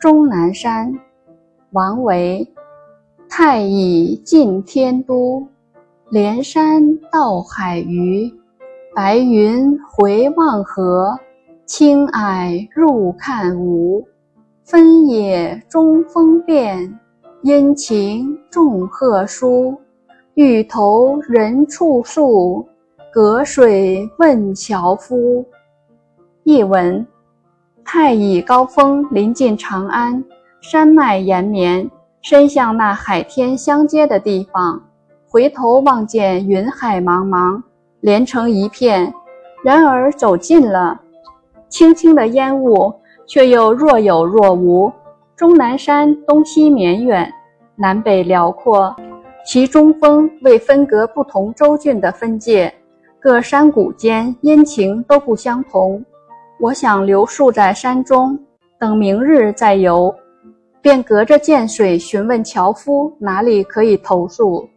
终南山，王维。太乙近天都，连山到海隅。白云回望河，青霭入看无。分野中风变，阴晴众壑殊。欲投人处宿，隔水问樵夫。译文：太乙高峰临近长安，山脉延绵，伸向那海天相接的地方。回头望见云海茫茫，连成一片。然而走近了，轻轻的烟雾却又若有若无。终南山东西绵远，南北辽阔。其中峰为分隔不同州郡的分界，各山谷间阴晴都不相同。我想留宿在山中，等明日再游，便隔着涧水询问樵夫哪里可以投宿。